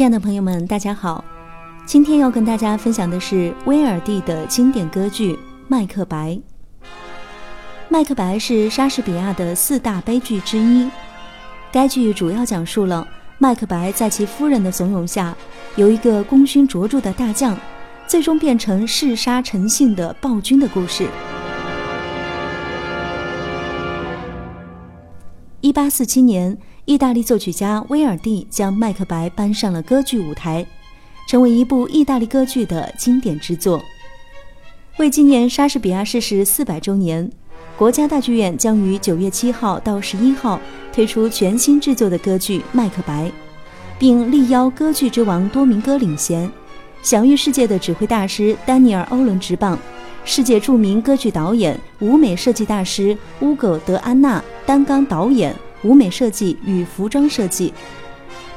亲爱的朋友们，大家好！今天要跟大家分享的是威尔第的经典歌剧《麦克白》。《麦克白》是莎士比亚的四大悲剧之一。该剧主要讲述了麦克白在其夫人的怂恿下，由一个功勋卓著的大将，最终变成嗜杀成性的暴君的故事。一八四七年。意大利作曲家威尔第将《麦克白》搬上了歌剧舞台，成为一部意大利歌剧的经典之作。为纪念莎士比亚逝世四百周年，国家大剧院将于九月七号到十一号推出全新制作的歌剧《麦克白》，并力邀歌剧之王多明戈领衔，享誉世界的指挥大师丹尼尔·欧伦执棒，世界著名歌剧导演、舞美设计大师乌戈·德安娜担纲导演。舞美设计与服装设计，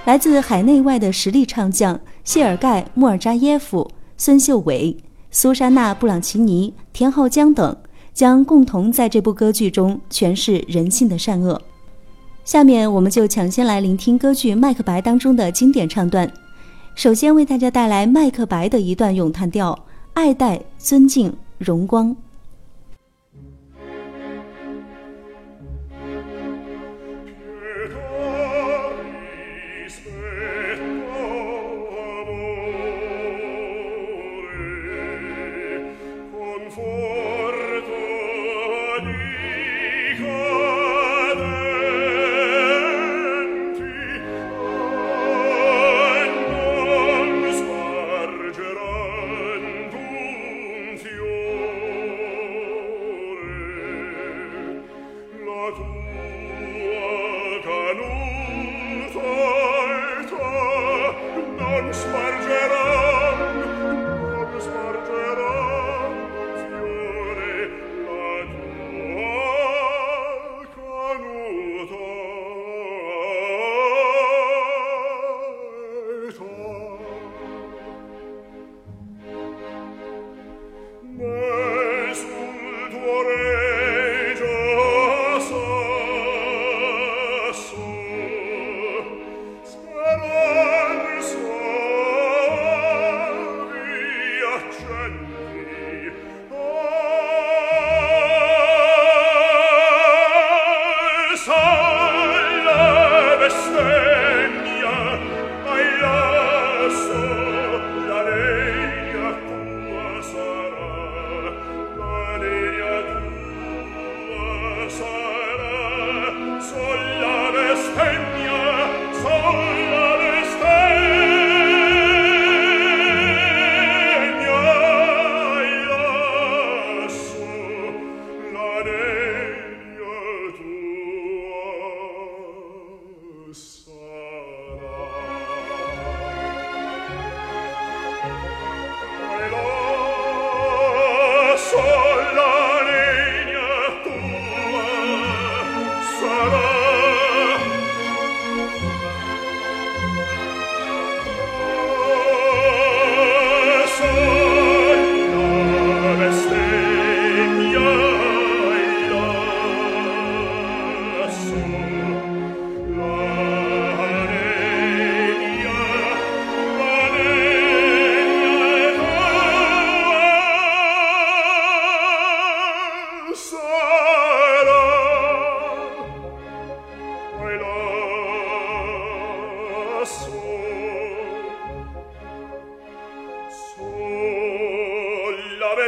来自海内外的实力唱将谢尔盖·穆尔扎耶夫、孙秀伟、苏珊娜·布朗奇尼、田浩江等将共同在这部歌剧中诠释人性的善恶。下面我们就抢先来聆听歌剧《麦克白》当中的经典唱段。首先为大家带来《麦克白》的一段咏叹调：爱戴、尊敬、荣光。tua canuta non spargere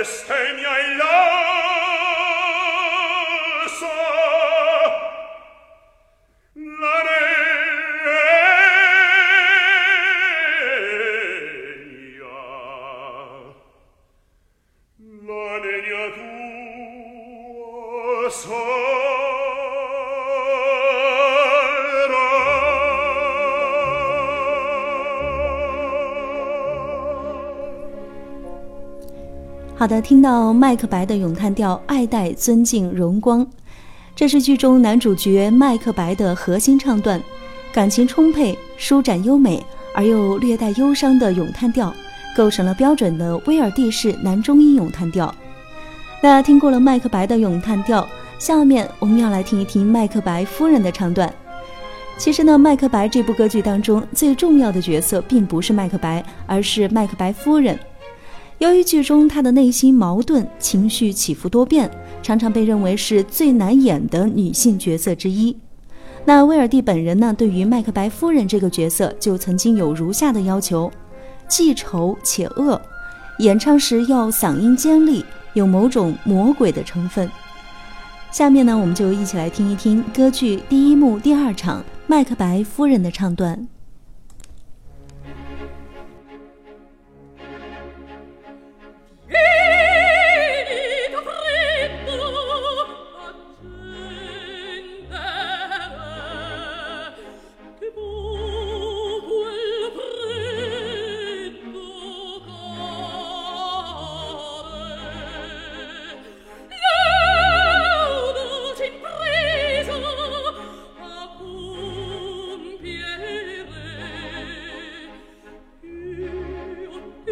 bestemmia e 好的，听到麦克白的咏叹调，爱戴、尊敬、荣光，这是剧中男主角麦克白的核心唱段，感情充沛、舒展优美而又略带忧伤的咏叹调，构成了标准的威尔第式男中音咏叹调。那听过了麦克白的咏叹调，下面我们要来听一听麦克白夫人的唱段。其实呢，《麦克白》这部歌剧当中最重要的角色并不是麦克白，而是麦克白夫人。由于剧中她的内心矛盾、情绪起伏多变，常常被认为是最难演的女性角色之一。那威尔蒂本人呢，对于麦克白夫人这个角色就曾经有如下的要求：既丑且恶，演唱时要嗓音尖利，有某种魔鬼的成分。下面呢，我们就一起来听一听歌剧第一幕第二场麦克白夫人的唱段。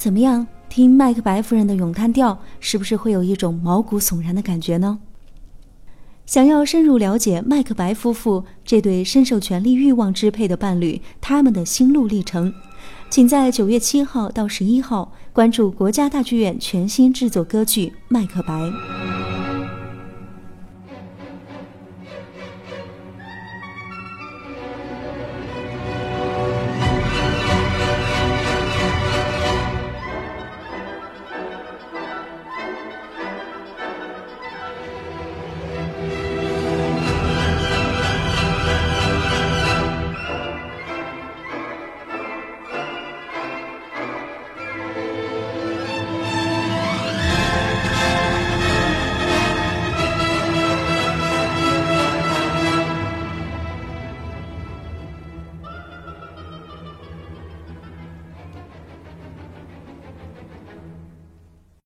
怎么样？听麦克白夫人的咏叹调，是不是会有一种毛骨悚然的感觉呢？想要深入了解麦克白夫妇这对深受权力欲望支配的伴侣，他们的心路历程，请在九月七号到十一号关注国家大剧院全新制作歌剧《麦克白》。